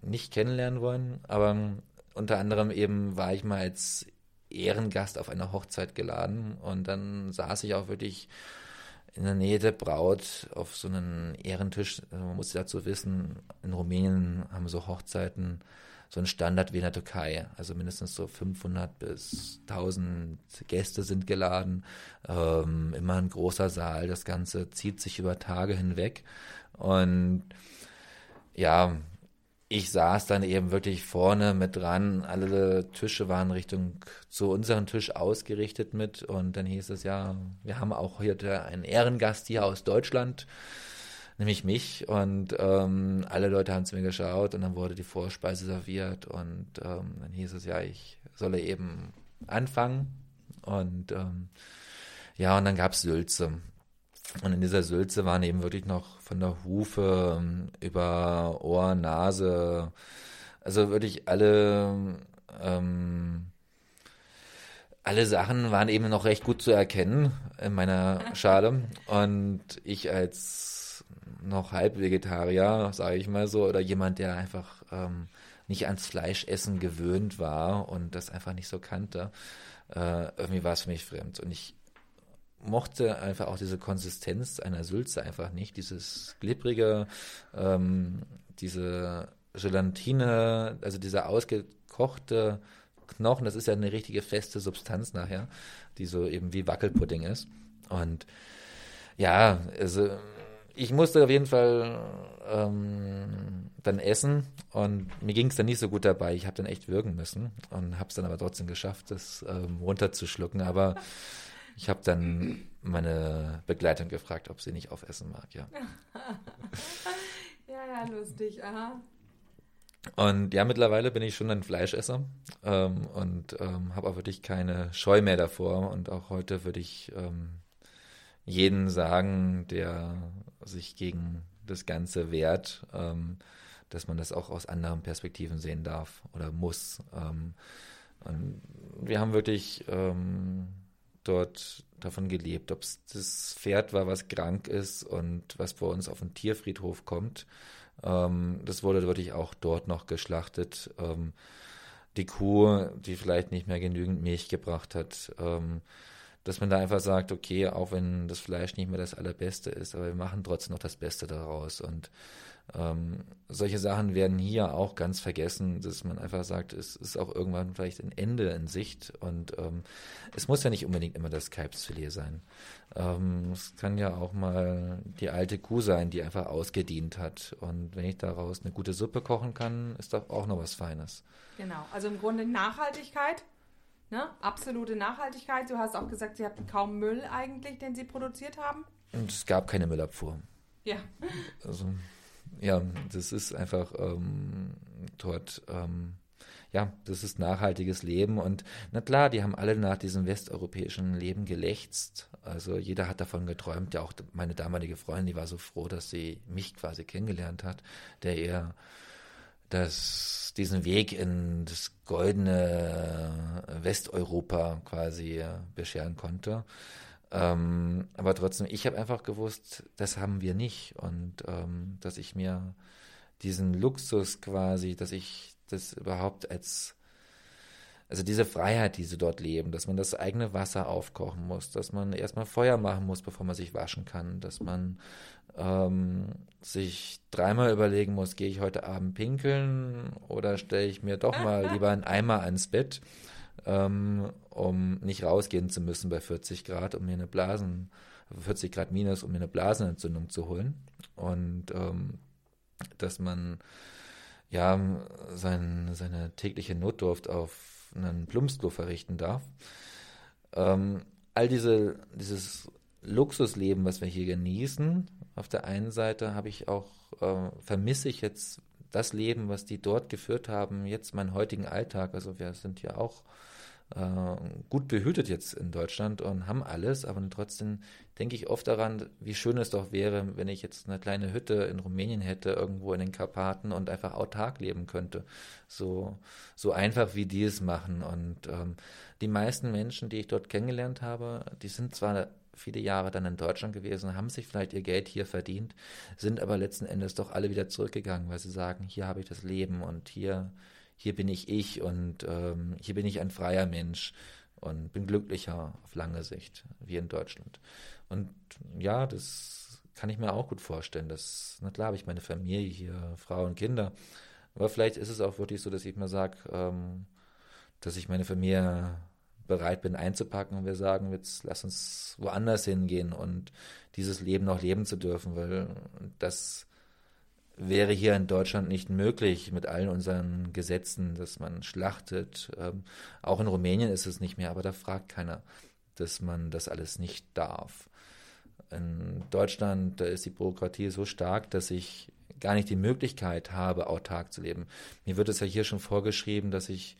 nicht kennenlernen wollen. Aber unter anderem eben war ich mal als Ehrengast auf einer Hochzeit geladen und dann saß ich auch wirklich in der Nähe der Braut auf so einem Ehrentisch. Also man muss dazu wissen, in Rumänien haben so Hochzeiten so einen Standard wie in der Türkei. Also mindestens so 500 bis 1000 Gäste sind geladen. Ähm, immer ein großer Saal. Das Ganze zieht sich über Tage hinweg. Und ja, ich saß dann eben wirklich vorne mit dran. Alle Tische waren Richtung zu unserem Tisch ausgerichtet mit. Und dann hieß es ja, wir haben auch heute einen Ehrengast hier aus Deutschland, nämlich mich. Und ähm, alle Leute haben zu mir geschaut und dann wurde die Vorspeise serviert. Und ähm, dann hieß es ja, ich solle eben anfangen. Und ähm, Ja, und dann gab's Sülze. Und in dieser Sülze waren eben wirklich noch von der Hufe ähm, über Ohr, Nase, also wirklich alle, ähm, alle Sachen waren eben noch recht gut zu erkennen in meiner Schale. Und ich als noch Halbvegetarier, sage ich mal so, oder jemand, der einfach ähm, nicht ans Fleischessen gewöhnt war und das einfach nicht so kannte, äh, irgendwie war es für mich fremd. Und ich mochte einfach auch diese Konsistenz einer Sülze einfach nicht, dieses glibbrige, ähm, diese Gelatine, also dieser ausgekochte Knochen, das ist ja eine richtige feste Substanz nachher, die so eben wie Wackelpudding ist. Und ja, also ich musste auf jeden Fall ähm, dann essen und mir ging es dann nicht so gut dabei. Ich habe dann echt würgen müssen und habe es dann aber trotzdem geschafft, das ähm, runterzuschlucken. Aber ich habe dann meine Begleitung gefragt, ob sie nicht aufessen mag, ja. ja, ja, lustig, aha. Und ja, mittlerweile bin ich schon ein Fleischesser ähm, und ähm, habe auch wirklich keine Scheu mehr davor. Und auch heute würde ich ähm, jeden sagen, der sich gegen das Ganze wehrt, ähm, dass man das auch aus anderen Perspektiven sehen darf oder muss. Ähm, und wir haben wirklich ähm, dort davon gelebt, ob es das Pferd war, was krank ist und was bei uns auf den Tierfriedhof kommt. Ähm, das wurde wirklich auch dort noch geschlachtet. Ähm, die Kuh, die vielleicht nicht mehr genügend Milch gebracht hat, ähm, dass man da einfach sagt, okay, auch wenn das Fleisch nicht mehr das allerbeste ist, aber wir machen trotzdem noch das Beste daraus. Und ähm, solche Sachen werden hier auch ganz vergessen, dass man einfach sagt, es ist auch irgendwann vielleicht ein Ende in Sicht und ähm, es muss ja nicht unbedingt immer das Kalbsfilet sein. Ähm, es kann ja auch mal die alte Kuh sein, die einfach ausgedient hat und wenn ich daraus eine gute Suppe kochen kann, ist doch auch noch was Feines. Genau, also im Grunde Nachhaltigkeit, ne? absolute Nachhaltigkeit. Du hast auch gesagt, sie hatten kaum Müll eigentlich, den sie produziert haben. Und es gab keine Müllabfuhr. Ja. Also ja, das ist einfach ähm, dort, ähm, ja, das ist nachhaltiges Leben. Und na klar, die haben alle nach diesem westeuropäischen Leben gelächzt. Also jeder hat davon geträumt. Ja, auch meine damalige Freundin, die war so froh, dass sie mich quasi kennengelernt hat, der ihr das, diesen Weg in das goldene Westeuropa quasi bescheren konnte. Ähm, aber trotzdem, ich habe einfach gewusst, das haben wir nicht. Und ähm, dass ich mir diesen Luxus quasi, dass ich das überhaupt als, also diese Freiheit, die sie dort leben, dass man das eigene Wasser aufkochen muss, dass man erstmal Feuer machen muss, bevor man sich waschen kann, dass man ähm, sich dreimal überlegen muss, gehe ich heute Abend pinkeln oder stelle ich mir doch mal lieber einen Eimer ans Bett ähm, um nicht rausgehen zu müssen bei 40 Grad, um mir eine Blasen, 40 Grad minus, um mir eine Blasenentzündung zu holen. Und ähm, dass man ja sein, seine tägliche Notdurft auf einen Plumpsklo verrichten darf. Ähm, all diese, dieses Luxusleben, was wir hier genießen, auf der einen Seite habe ich auch, äh, vermisse ich jetzt das Leben, was die dort geführt haben, jetzt meinen heutigen Alltag. Also wir sind ja auch äh, gut behütet jetzt in Deutschland und haben alles, aber trotzdem denke ich oft daran, wie schön es doch wäre, wenn ich jetzt eine kleine Hütte in Rumänien hätte, irgendwo in den Karpaten und einfach autark leben könnte. So, so einfach wie die es machen. Und ähm, die meisten Menschen, die ich dort kennengelernt habe, die sind zwar viele Jahre dann in Deutschland gewesen, haben sich vielleicht ihr Geld hier verdient, sind aber letzten Endes doch alle wieder zurückgegangen, weil sie sagen, hier habe ich das Leben und hier hier bin ich ich und ähm, hier bin ich ein freier Mensch und bin glücklicher auf lange Sicht, wie in Deutschland. Und ja, das kann ich mir auch gut vorstellen. Dass, na klar, habe ich meine Familie hier, Frau und Kinder. Aber vielleicht ist es auch wirklich so, dass ich mal sage, ähm, dass ich meine Familie bereit bin einzupacken und wir sagen, jetzt lass uns woanders hingehen und dieses Leben noch leben zu dürfen, weil das wäre hier in Deutschland nicht möglich mit allen unseren Gesetzen, dass man schlachtet. Ähm, auch in Rumänien ist es nicht mehr, aber da fragt keiner, dass man das alles nicht darf. In Deutschland, da ist die Bürokratie so stark, dass ich gar nicht die Möglichkeit habe, autark zu leben. Mir wird es ja hier schon vorgeschrieben, dass ich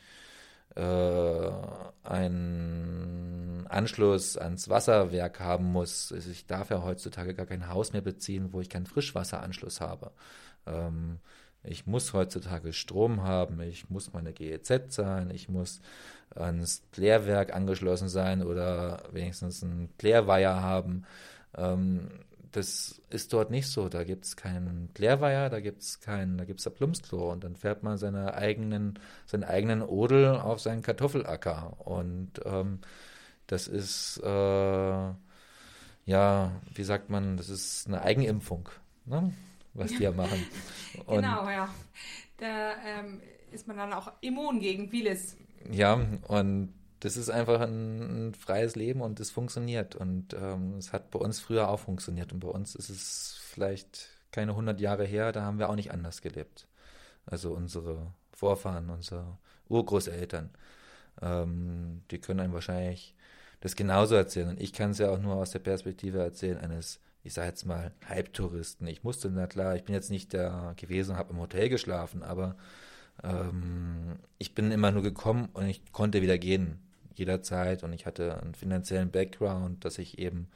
äh, einen Anschluss ans Wasserwerk haben muss. Also ich darf ja heutzutage gar kein Haus mehr beziehen, wo ich keinen Frischwasseranschluss habe. Ähm, ich muss heutzutage Strom haben, ich muss meine GEZ sein, ich muss ans Klärwerk angeschlossen sein oder wenigstens einen Klärweiher haben. Ähm, das ist dort nicht so. Da gibt es keinen Klärweiher, da gibt es kein, da gibt es Plumpsklo und dann fährt man seine eigenen, seinen eigenen Odel auf seinen Kartoffelacker. Und ähm, das ist, äh, ja, wie sagt man, das ist eine Eigenimpfung, ne? was die ja machen. Und genau, ja. Da ähm, ist man dann auch immun gegen vieles. Ja, und das ist einfach ein, ein, freies Leben und es funktioniert. Und ähm, es hat bei uns früher auch funktioniert. Und bei uns ist es vielleicht keine 100 Jahre her, da haben wir auch nicht anders gelebt. Also unsere Vorfahren, unsere Urgroßeltern, ähm, die können einem wahrscheinlich das genauso erzählen. Und ich kann es ja auch nur aus der Perspektive erzählen eines, ich sage jetzt mal, Halbtouristen. Ich musste, na klar, ich bin jetzt nicht da gewesen und habe im Hotel geschlafen, aber ähm, ich bin immer nur gekommen und ich konnte wieder gehen jederzeit und ich hatte einen finanziellen Background, dass ich eben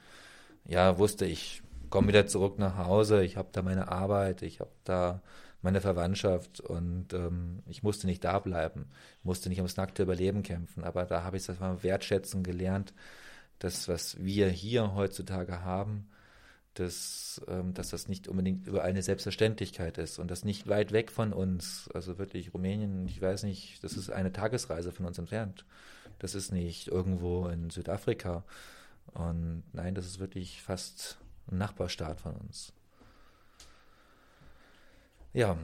ja wusste, ich komme wieder zurück nach Hause, ich habe da meine Arbeit, ich habe da meine Verwandtschaft und ähm, ich musste nicht da bleiben, musste nicht ums nackte Überleben kämpfen, aber da habe ich das mal wertschätzen gelernt, dass was wir hier heutzutage haben, dass, ähm, dass das nicht unbedingt über eine Selbstverständlichkeit ist und das nicht weit weg von uns, also wirklich Rumänien, ich weiß nicht, das ist eine Tagesreise von uns entfernt. Das ist nicht irgendwo in Südafrika. Und nein, das ist wirklich fast ein Nachbarstaat von uns. Ja.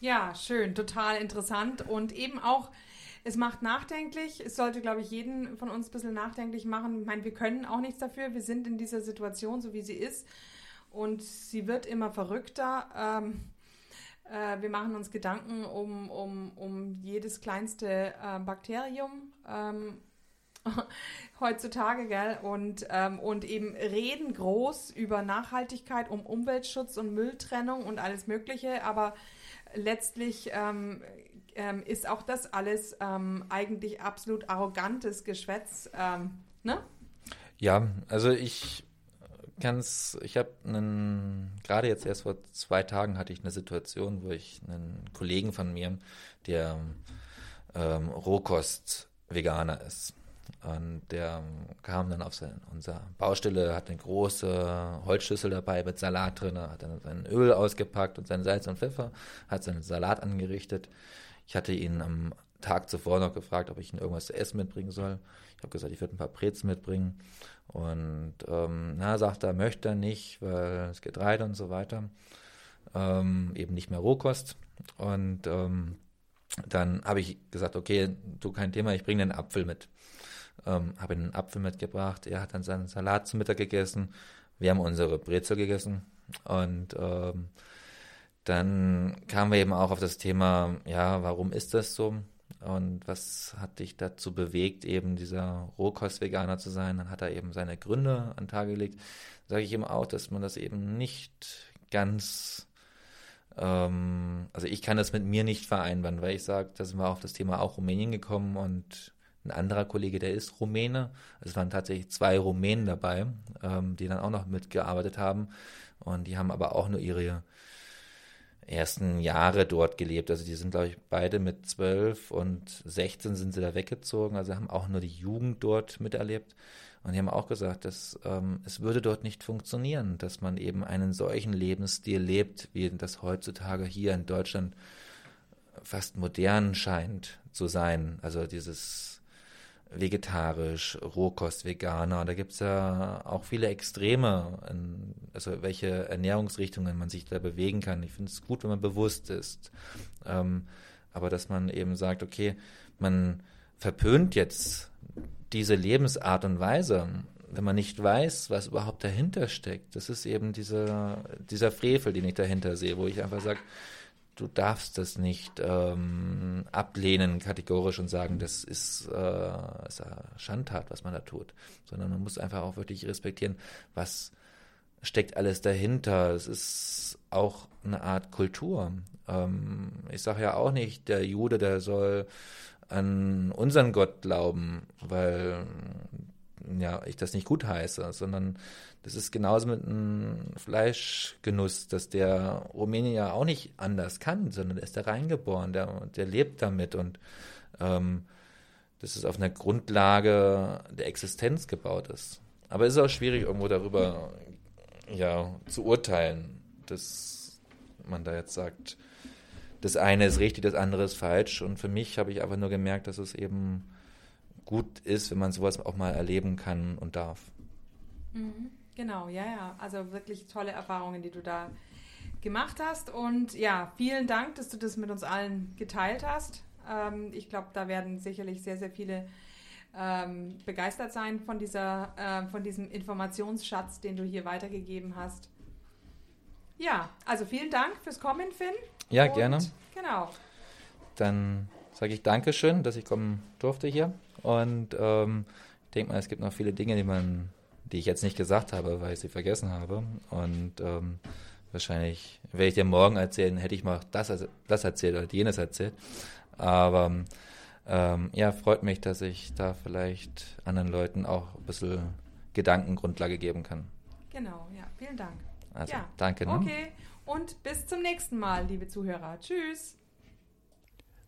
Ja, schön, total interessant und eben auch, es macht nachdenklich. Es sollte, glaube ich, jeden von uns ein bisschen nachdenklich machen. Ich meine, wir können auch nichts dafür. Wir sind in dieser Situation, so wie sie ist. Und sie wird immer verrückter. Ähm, äh, wir machen uns Gedanken um, um, um jedes kleinste äh, Bakterium ähm, heutzutage, gell? Und, ähm, und eben reden groß über Nachhaltigkeit, um Umweltschutz und Mülltrennung und alles Mögliche, aber letztlich ähm, ähm, ist auch das alles ähm, eigentlich absolut arrogantes Geschwätz, ähm, ne? Ja, also ich ganz, ich habe einen, gerade jetzt erst vor zwei Tagen hatte ich eine Situation, wo ich einen Kollegen von mir, der ähm, Rohkost-Veganer ist, und der kam dann auf sein, unser Baustelle, hat eine große Holzschüssel dabei mit Salat drin, hat dann sein Öl ausgepackt und sein Salz und Pfeffer, hat seinen Salat angerichtet. Ich hatte ihn am Tag zuvor noch gefragt, ob ich ihm irgendwas zu essen mitbringen soll. Ich habe gesagt, ich würde ein paar Brezen mitbringen. Und ähm, na, sagt er, möchte er nicht, weil das Getreide und so weiter. Ähm, eben nicht mehr Rohkost. Und ähm, dann habe ich gesagt, okay, du kein Thema, ich bringe einen Apfel mit. Ähm, habe einen Apfel mitgebracht. Er hat dann seinen Salat zum Mittag gegessen. Wir haben unsere Brezel gegessen. Und ähm, dann kamen wir eben auch auf das Thema, ja, warum ist das so? Und was hat dich dazu bewegt, eben dieser Rohkost-Veganer zu sein? Dann hat er eben seine Gründe an den Tag gelegt. Sage ich ihm auch, dass man das eben nicht ganz, ähm, also ich kann das mit mir nicht vereinbaren, weil ich sage, da sind wir auf das Thema auch Rumänien gekommen und ein anderer Kollege, der ist Rumäne. Es waren tatsächlich zwei Rumänen dabei, ähm, die dann auch noch mitgearbeitet haben. Und die haben aber auch nur ihre ersten Jahre dort gelebt. Also die sind, glaube ich, beide mit zwölf und 16 sind sie da weggezogen. Also haben auch nur die Jugend dort miterlebt. Und die haben auch gesagt, dass ähm, es würde dort nicht funktionieren, dass man eben einen solchen Lebensstil lebt, wie das heutzutage hier in Deutschland fast modern scheint zu sein. Also dieses vegetarisch, Rohkost, Veganer. Da gibt es ja auch viele Extreme, in, also welche Ernährungsrichtungen man sich da bewegen kann. Ich finde es gut, wenn man bewusst ist. Ähm, aber dass man eben sagt, okay, man verpönt jetzt diese Lebensart und Weise, wenn man nicht weiß, was überhaupt dahinter steckt. Das ist eben dieser, dieser Frevel, den ich dahinter sehe, wo ich einfach sage, du darfst das nicht ähm, ablehnen kategorisch und sagen, das ist, äh, ist eine Schandtat, was man da tut, sondern man muss einfach auch wirklich respektieren, was steckt alles dahinter. Es ist auch eine Art Kultur. Ähm, ich sage ja auch nicht, der Jude, der soll an unseren Gott glauben, weil ja, ich das nicht gut heiße, sondern das ist genauso mit einem Fleischgenuss, dass der Rumänier auch nicht anders kann, sondern er ist da reingeboren, der, der lebt damit und ähm, dass es auf einer Grundlage der Existenz gebaut ist. Aber es ist auch schwierig, irgendwo darüber ja, zu urteilen, dass man da jetzt sagt, das eine ist richtig, das andere ist falsch. Und für mich habe ich einfach nur gemerkt, dass es eben gut ist, wenn man sowas auch mal erleben kann und darf. Mhm. Genau, ja, ja. Also wirklich tolle Erfahrungen, die du da gemacht hast. Und ja, vielen Dank, dass du das mit uns allen geteilt hast. Ähm, ich glaube, da werden sicherlich sehr, sehr viele ähm, begeistert sein von, dieser, äh, von diesem Informationsschatz, den du hier weitergegeben hast. Ja, also vielen Dank fürs Kommen, Finn. Ja, Und, gerne. Genau. Dann sage ich Dankeschön, dass ich kommen durfte hier. Und ähm, ich denke mal, es gibt noch viele Dinge, die man, die ich jetzt nicht gesagt habe, weil ich sie vergessen habe. Und ähm, wahrscheinlich werde ich dir morgen erzählen, hätte ich mal das, das erzählt oder jenes erzählt. Aber ähm, ja, freut mich, dass ich da vielleicht anderen Leuten auch ein bisschen Gedankengrundlage geben kann. Genau, ja, vielen Dank. Also, ja. danke. Ne? Okay, und bis zum nächsten Mal, liebe Zuhörer. Tschüss.